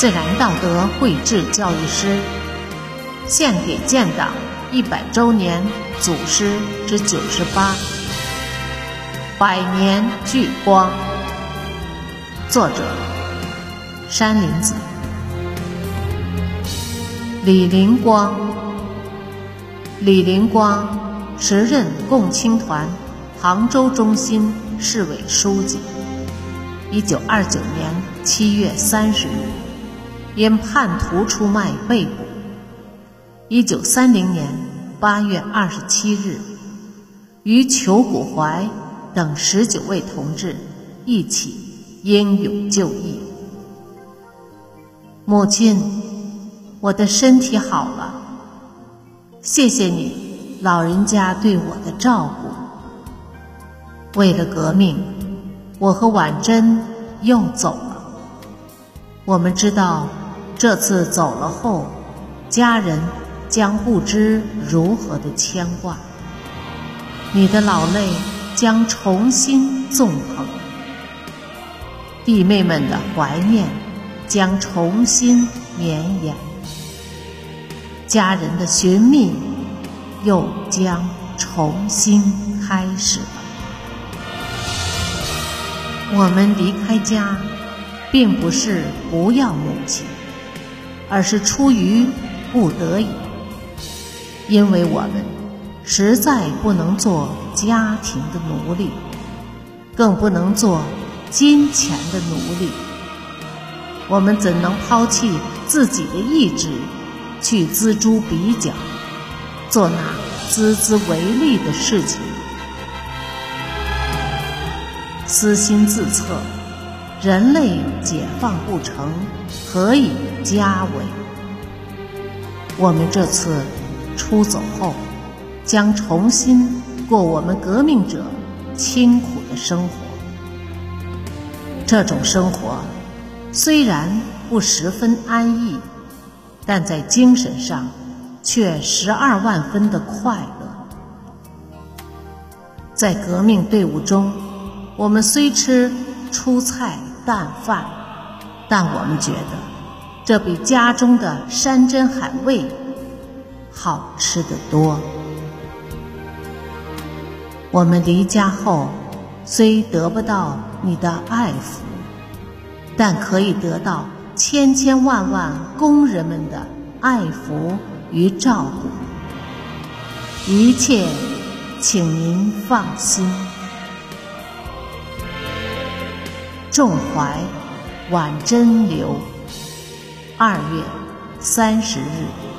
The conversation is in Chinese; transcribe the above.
自然道德绘制教育师，献给建党一百周年祖师之九十八，百年聚光。作者：山林子。李林光，李林光，时任共青团杭州中心市委书记。一九二九年七月三十日，因叛徒出卖被捕。一九三零年八月二十七日，与裘古怀等十九位同志一起英勇就义。母亲。我的身体好了，谢谢你老人家对我的照顾。为了革命，我和婉珍又走了。我们知道，这次走了后，家人将不知如何的牵挂，你的老泪将重新纵横，弟妹们的怀念将重新绵延。家人的寻觅又将重新开始了。我们离开家，并不是不要母亲，而是出于不得已，因为我们实在不能做家庭的奴隶，更不能做金钱的奴隶。我们怎能抛弃自己的意志？去锱铢比较，做那孜孜为利的事情，私心自测，人类解放不成，何以家为？我们这次出走后，将重新过我们革命者清苦的生活。这种生活虽然不十分安逸。但在精神上，却十二万分的快乐。在革命队伍中，我们虽吃粗菜淡饭，但我们觉得这比家中的山珍海味好吃得多。我们离家后，虽得不到你的爱抚，但可以得到。千千万万工人们的爱抚与照顾，一切，请您放心。仲怀，晚真流，二月三十日。